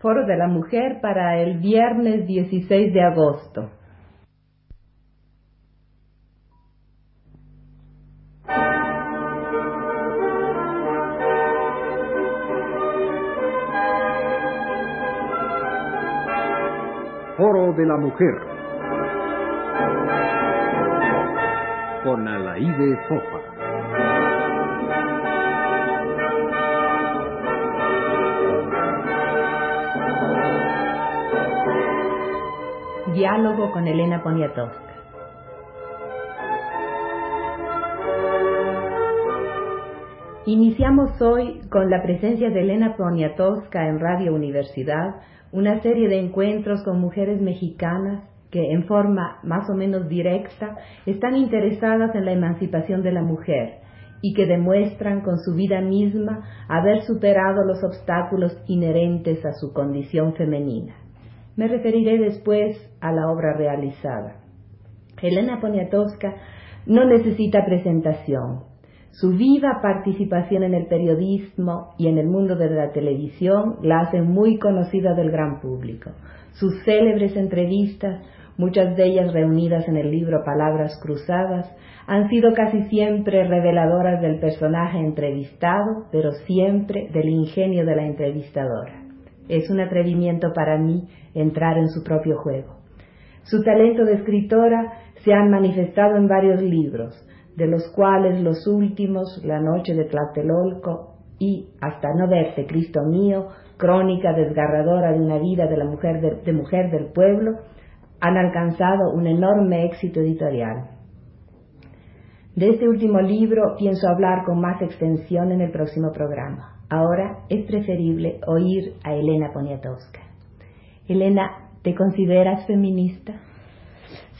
Foro de la Mujer para el viernes 16 de agosto. Foro de la Mujer con Alaide Fofa. Diálogo con Elena Poniatowska. Iniciamos hoy con la presencia de Elena Poniatowska en Radio Universidad, una serie de encuentros con mujeres mexicanas que en forma más o menos directa están interesadas en la emancipación de la mujer y que demuestran con su vida misma haber superado los obstáculos inherentes a su condición femenina. Me referiré después a la obra realizada. Elena Poniatowska no necesita presentación. Su viva participación en el periodismo y en el mundo de la televisión la hace muy conocida del gran público. Sus célebres entrevistas, muchas de ellas reunidas en el libro Palabras Cruzadas, han sido casi siempre reveladoras del personaje entrevistado, pero siempre del ingenio de la entrevistadora. Es un atrevimiento para mí entrar en su propio juego. Su talento de escritora se ha manifestado en varios libros, de los cuales los últimos, La noche de Tlatelolco y Hasta no verte, Cristo mío, crónica desgarradora de una vida de mujer de mujer del pueblo, han alcanzado un enorme éxito editorial. De este último libro pienso hablar con más extensión en el próximo programa. Ahora es preferible oír a Elena Poniatowska. Elena, ¿te consideras feminista?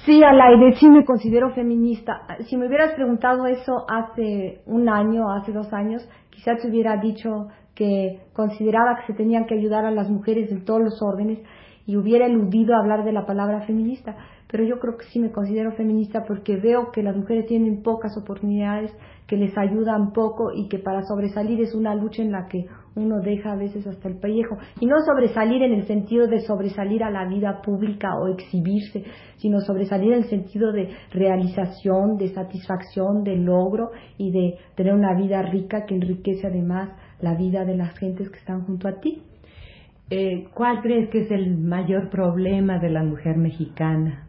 Sí, Alaide, sí me considero feminista. Si me hubieras preguntado eso hace un año, hace dos años, quizás te hubiera dicho que consideraba que se tenían que ayudar a las mujeres en todos los órdenes y hubiera eludido hablar de la palabra feminista. Pero yo creo que sí me considero feminista porque veo que las mujeres tienen pocas oportunidades, que les ayudan poco y que para sobresalir es una lucha en la que uno deja a veces hasta el pellejo. Y no sobresalir en el sentido de sobresalir a la vida pública o exhibirse, sino sobresalir en el sentido de realización, de satisfacción, de logro y de tener una vida rica que enriquece además la vida de las gentes que están junto a ti. Eh, ¿Cuál crees que es el mayor problema de la mujer mexicana?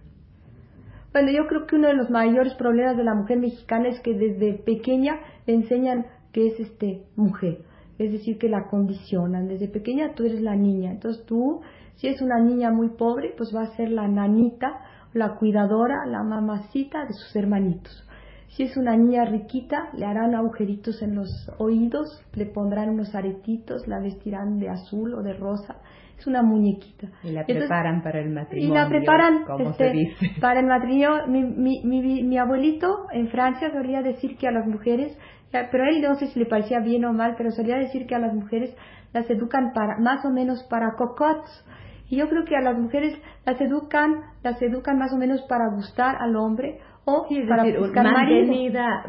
Bueno, yo creo que uno de los mayores problemas de la mujer mexicana es que desde pequeña le enseñan que es este mujer, es decir, que la condicionan. Desde pequeña tú eres la niña, entonces tú, si es una niña muy pobre, pues va a ser la nanita, la cuidadora, la mamacita de sus hermanitos. Si es una niña riquita, le harán agujeritos en los oídos, le pondrán unos aretitos, la vestirán de azul o de rosa. Es una muñequita. Y la preparan para el matrimonio. Y la preparan este, para el matrimonio. Mi, mi, mi, mi, abuelito en Francia solía decir que a las mujeres, pero él no sé si le parecía bien o mal, pero solía decir que a las mujeres las educan para, más o menos para cocots. Y yo creo que a las mujeres las educan, las educan más o menos para gustar al hombre o para decir, buscar mantenida,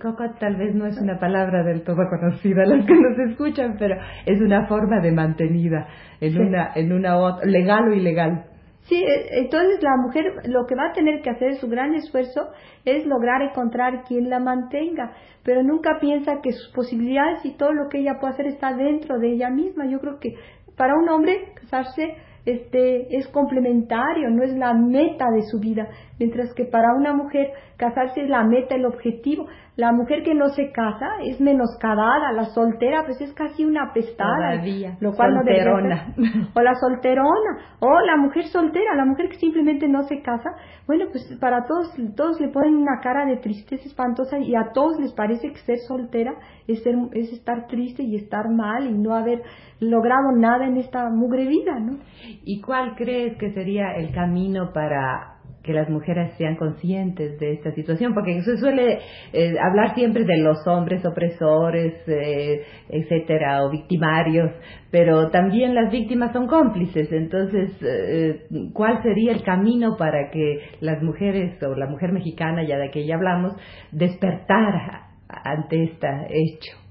coco tal vez no es una palabra del todo conocida a los que nos escuchan, pero es una forma de mantenida en una en una legal o ilegal. Sí, e, entonces la mujer lo que va a tener que hacer su gran esfuerzo es lograr encontrar quien la mantenga, pero nunca piensa que sus posibilidades y todo lo que ella puede hacer está dentro de ella misma. Yo creo que para un hombre casarse este, es complementario, no es la meta de su vida, mientras que para una mujer casarse es la meta, el objetivo. La mujer que no se casa es menoscabada, la soltera pues es casi una pestada, lo cual solterona. o la solterona, o la mujer soltera, la mujer que simplemente no se casa, bueno pues para todos, todos le ponen una cara de tristeza espantosa y a todos les parece que ser soltera es, ser, es estar triste y estar mal y no haber logrado nada en esta mugre vida, ¿no? ¿Y cuál crees que sería el camino para que las mujeres sean conscientes de esta situación, porque se suele eh, hablar siempre de los hombres opresores, eh, etcétera, o victimarios, pero también las víctimas son cómplices. Entonces, eh, ¿cuál sería el camino para que las mujeres o la mujer mexicana, ya de que ya hablamos, despertara ante este hecho?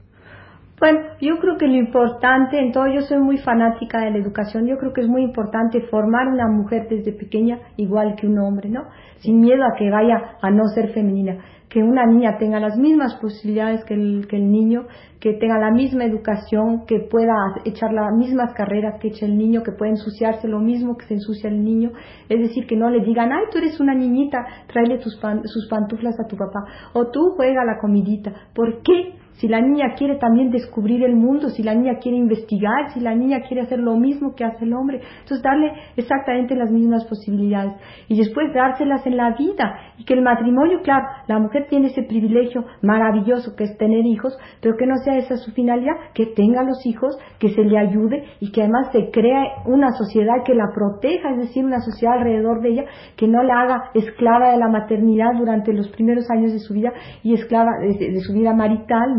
Bueno, yo creo que lo importante, en todo, yo soy muy fanática de la educación, yo creo que es muy importante formar una mujer desde pequeña igual que un hombre, ¿no? Sin miedo a que vaya a no ser femenina, que una niña tenga las mismas posibilidades que el, que el niño, que tenga la misma educación, que pueda echar las mismas carreras que echa el niño, que pueda ensuciarse lo mismo que se ensucia el niño, es decir, que no le digan, ay, tú eres una niñita, tráele tus sus pantuflas a tu papá, o tú juega la comidita, ¿por qué? Si la niña quiere también descubrir el mundo, si la niña quiere investigar, si la niña quiere hacer lo mismo que hace el hombre. Entonces darle exactamente las mismas posibilidades y después dárselas en la vida. Y que el matrimonio, claro, la mujer tiene ese privilegio maravilloso que es tener hijos, pero que no sea esa su finalidad, que tenga los hijos, que se le ayude y que además se crea una sociedad que la proteja, es decir, una sociedad alrededor de ella que no la haga esclava de la maternidad durante los primeros años de su vida y esclava de, su vida marital.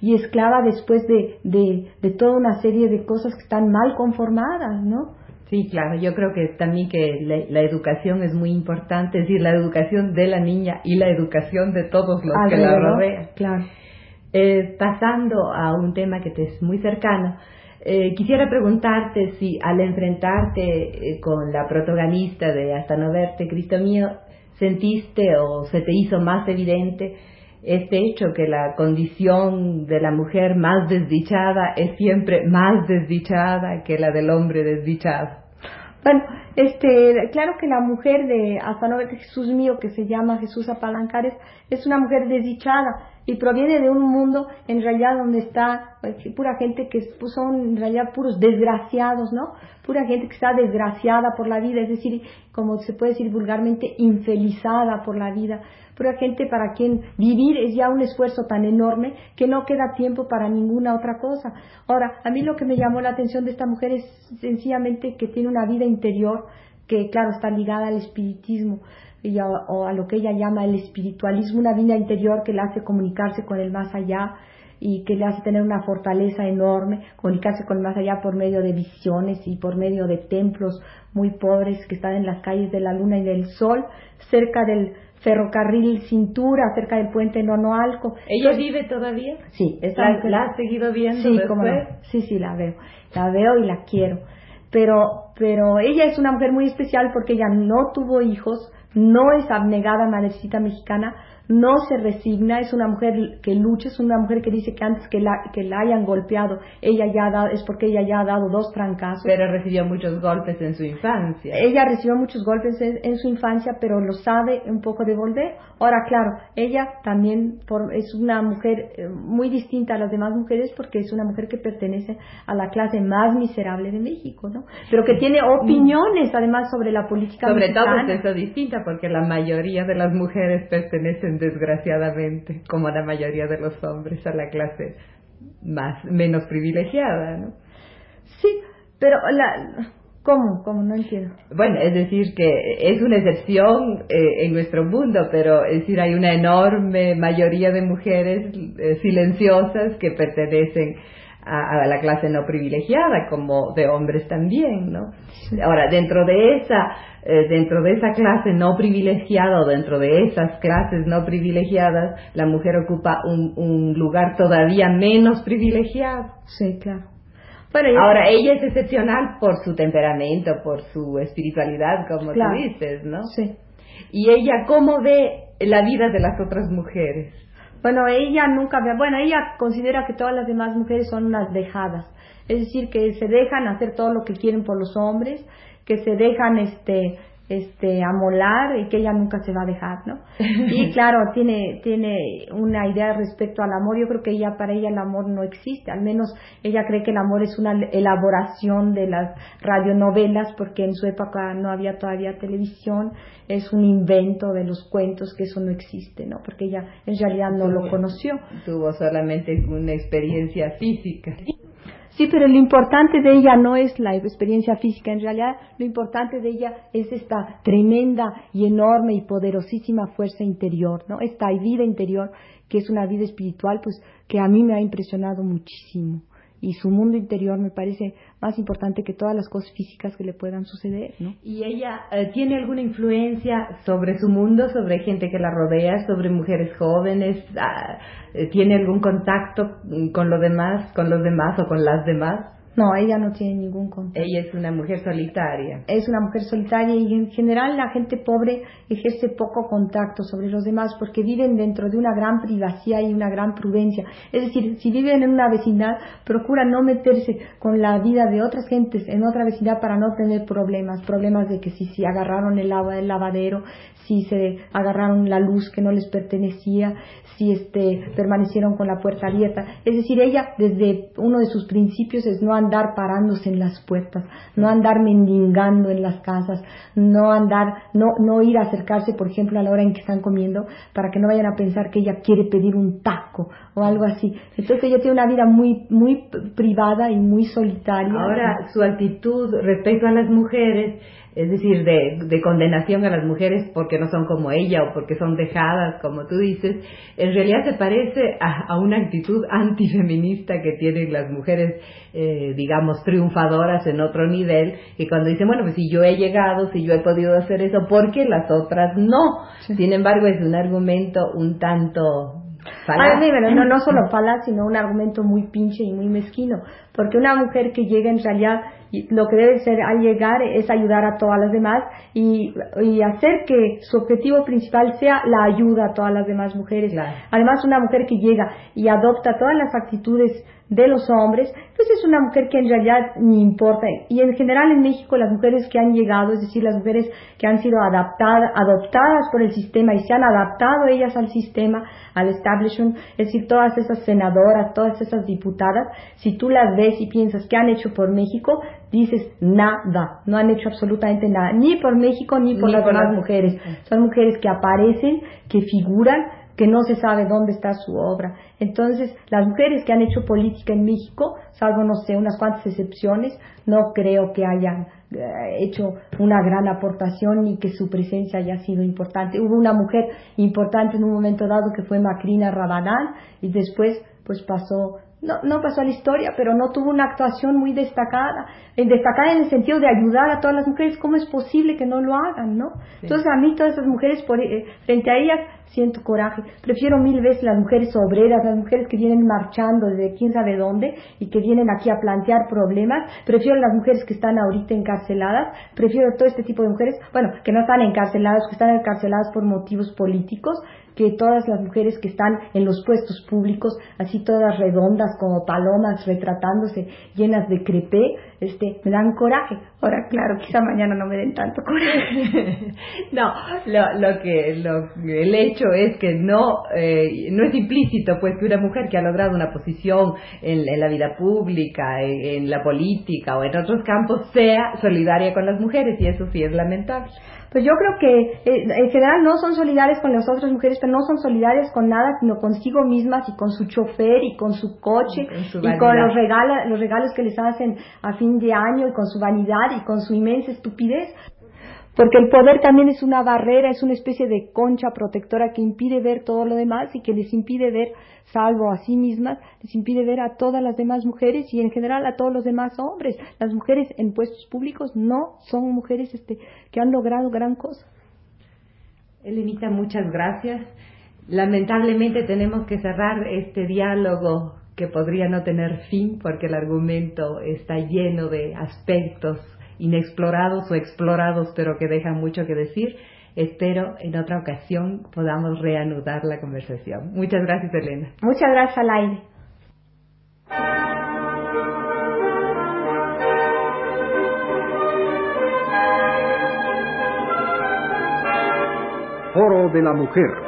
Y esclava después de, de, toda una serie de cosas que están mal conformadas, ¿no? Sí, claro, yo creo que también que la, educación es muy importante, es decir, la educación de la niña y la educación de todos los que la rodean. Claro. Eh, pasando a un tema que te es muy cercano, eh, quisiera preguntarte si al enfrentarte eh, con la protagonista de Hasta no verte, Cristo mío, sentiste o se te hizo más evidente este hecho que la condición de la mujer más desdichada es siempre más desdichada que la del hombre desdichado. Bueno, este, claro que la mujer de hasta no Jesús mío, que se llama Jesús Apalancares, es una mujer desdichada y proviene de un mundo en realidad donde está pues, pura gente que pues, son en realidad puros desgraciados, ¿no? Pura gente que está desgraciada por la vida, es decir, como se puede decir vulgarmente, infelizada por la vida. Pura gente para quien vivir es ya un esfuerzo tan enorme que no queda tiempo para ninguna otra cosa. Ahora, a mí lo que me llamó la atención de esta mujer es sencillamente que tiene una vida interior que, claro, está ligada al espiritismo o a lo que ella llama el espiritualismo, una vida interior que le hace comunicarse con el más allá y que le hace tener una fortaleza enorme, comunicarse con el más allá por medio de visiones y por medio de templos muy pobres que están en las calles de la luna y del sol, cerca del ferrocarril Cintura, cerca del puente Nonoalco. ¿Ella vive todavía? Sí. ¿La, ¿La has seguido viendo sí, después? Sí, sí, la veo. La veo y la quiero. Pero, pero ella es una mujer muy especial porque ella no tuvo hijos, no es abnegada madrecita mexicana, no se resigna, es una mujer que lucha, es una mujer que dice que antes que la, que la hayan golpeado, ella ya ha dado, es porque ella ya ha dado dos trancazos. Pero recibió muchos golpes en su infancia. Ella recibió muchos golpes en, su infancia, pero lo sabe un poco devolver. Ahora, claro, ella también es una mujer eh, muy distinta a las demás mujeres porque es una mujer que pertenece a la clase más miserable de México, ¿no? Pero que tiene opiniones además sobre la política Sobre todo es eso distinta porque la mayoría de las mujeres pertenecen desgraciadamente, como la mayoría de los hombres, a la clase más menos privilegiada, ¿no? Sí, pero la ¿Cómo? ¿Cómo? No entiendo. Bueno, es decir, que es una excepción eh, en nuestro mundo, pero es decir, hay una enorme mayoría de mujeres eh, silenciosas que pertenecen a, la clase no privilegiada, como de hombres también, ¿no? Ahora, dentro de esa, eh, dentro de esa clase no privilegiada o dentro de esas clases no privilegiadas, la mujer ocupa un, un lugar todavía menos privilegiado. Sí, claro. Ahora, ella es excepcional por su temperamento, por su espiritualidad, como tú dices, ¿no? Sí. Y ella, ¿cómo ve la vida de las otras mujeres? Bueno, ella nunca bueno, ella considera que todas las demás mujeres son unas dejadas, es decir, que se dejan hacer todo lo que quieren por los hombres, que se dejan este este amolar y que ella nunca se va a dejar, ¿no? Y claro, tiene tiene una idea respecto al amor, yo creo que ella para ella el amor no existe, al menos ella cree que el amor es una elaboración de las radionovelas porque en su época no había todavía televisión, es un invento de los cuentos que eso no existe, ¿no? Porque ella en realidad no lo conoció. Tuvo solamente una experiencia física. Sí, pero lo importante de ella no es la experiencia física, en realidad lo importante de ella es esta tremenda y enorme y poderosísima fuerza interior, ¿no? Esta vida interior que es una vida espiritual, pues que a mí me ha impresionado muchísimo. Y su mundo interior me parece más importante que todas las cosas físicas que le puedan suceder, ¿no? ¿Y ella eh, tiene alguna influencia sobre su mundo, sobre gente que la rodea, sobre mujeres jóvenes? Ah, eh, ¿Tiene algún contacto con los demás, con los demás o con las demás? No, ella no tiene ningún contacto. Ella es una mujer solitaria. Es una mujer solitaria y en general la gente pobre ejerce poco contacto sobre los demás porque viven dentro de una gran privacidad y una gran prudencia. Es decir, si viven en una vecindad, procura no meterse con la vida de otras gentes en otra vecindad para no tener problemas. Problemas de que si, si agarraron el agua del lavadero, si se agarraron la luz que no les pertenecía, si este, permanecieron con la puerta abierta. Es decir, ella desde uno de sus principios es no andar parándose en las puertas, no andar mendigando en las casas, no andar, no, no ir a acercarse, por ejemplo, a la hora en que están comiendo, para que no vayan a pensar que ella quiere pedir un taco o algo así. Entonces ella tiene una vida muy, muy privada y muy solitaria. Ahora, su actitud respecto a las mujeres es decir, de, condenación a las mujeres porque no son como ella o porque son dejadas, como tú dices, en realidad se parece a, una actitud antifeminista que tienen las mujeres, eh, digamos, triunfadoras en otro nivel, y cuando dicen, bueno, pues si yo he llegado, si yo he podido hacer eso, ¿por qué las otras no? Sin embargo, es un argumento un tanto Falaz. no, no solo falaz, sino un argumento muy pinche y muy mezquino, porque una mujer que llega en realidad lo que debe ser al llegar es ayudar a todas las demás y, y hacer que su objetivo principal sea la ayuda a todas las demás mujeres. Además, una mujer que llega y adopta todas las actitudes de los hombres, pues es una mujer que en realidad ni importa. Y en general en México las mujeres que han llegado, es decir, las mujeres que han sido adaptadas, adoptadas por el sistema y se han adaptado ellas al sistema, al establishment, es decir, todas esas senadoras, todas esas diputadas, si tú las ves y piensas que han hecho por México, dices nada, no han hecho absolutamente nada, ni por México ni por las demás mujeres. Son mujeres que aparecen, que figuran, que no se sabe dónde está su obra. Entonces, las mujeres que han hecho política en México, salvo, no sé, unas cuantas excepciones, no creo que hayan eh, hecho una gran aportación ni que su presencia haya sido importante. Hubo una mujer importante en un momento dado que fue Macrina Rabanal y después pues pasó no, no pasó a la historia, pero no tuvo una actuación muy destacada, destacada en el sentido de ayudar a todas las mujeres, ¿cómo es posible que no lo hagan, no? Entonces a mí todas esas mujeres, por, eh, frente a ellas, siento coraje. Prefiero mil veces las mujeres obreras, las mujeres que vienen marchando desde quién sabe dónde y que vienen aquí a plantear problemas. Prefiero las mujeres que están ahorita encarceladas. Prefiero todo este tipo de mujeres, bueno, que no están encarceladas, que están encarceladas por motivos políticos que todas las mujeres que están en los puestos públicos, así todas redondas como palomas retratándose, llenas de crepé, este, me dan coraje. Ahora, claro, quizá mañana no me den tanto coraje. no, lo, lo que, lo, el hecho es que no, eh, no es implícito, pues, que una mujer que ha logrado una posición en, la vida pública, en, la política o en otros campos, sea solidaria con las mujeres, y eso sí es lamentable. Pues yo creo que eh, en general no son solidarias con las otras mujeres, pero no son solidarias con nada, sino consigo mismas y con su chofer y con su coche y con, los, regalos, los regalos que les hacen a fin de año y con su vanidad y con su inmensa estupidez. Porque el poder también es una barrera, es una especie de concha protectora que impide ver todo lo demás y que les impide ver, salvo a sí mismas, les impide ver a todas las demás mujeres y en general a todos los demás hombres. Las mujeres en puestos públicos no son mujeres este, que han logrado gran cosa. Elenita, muchas gracias. Lamentablemente tenemos que cerrar este diálogo que podría no tener fin porque el argumento está lleno de aspectos inexplorados o explorados, pero que dejan mucho que decir. Espero en otra ocasión podamos reanudar la conversación. Muchas gracias, Elena. Muchas gracias, Alain. Foro de la Mujer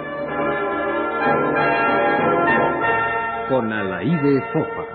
con Alaide Fofa.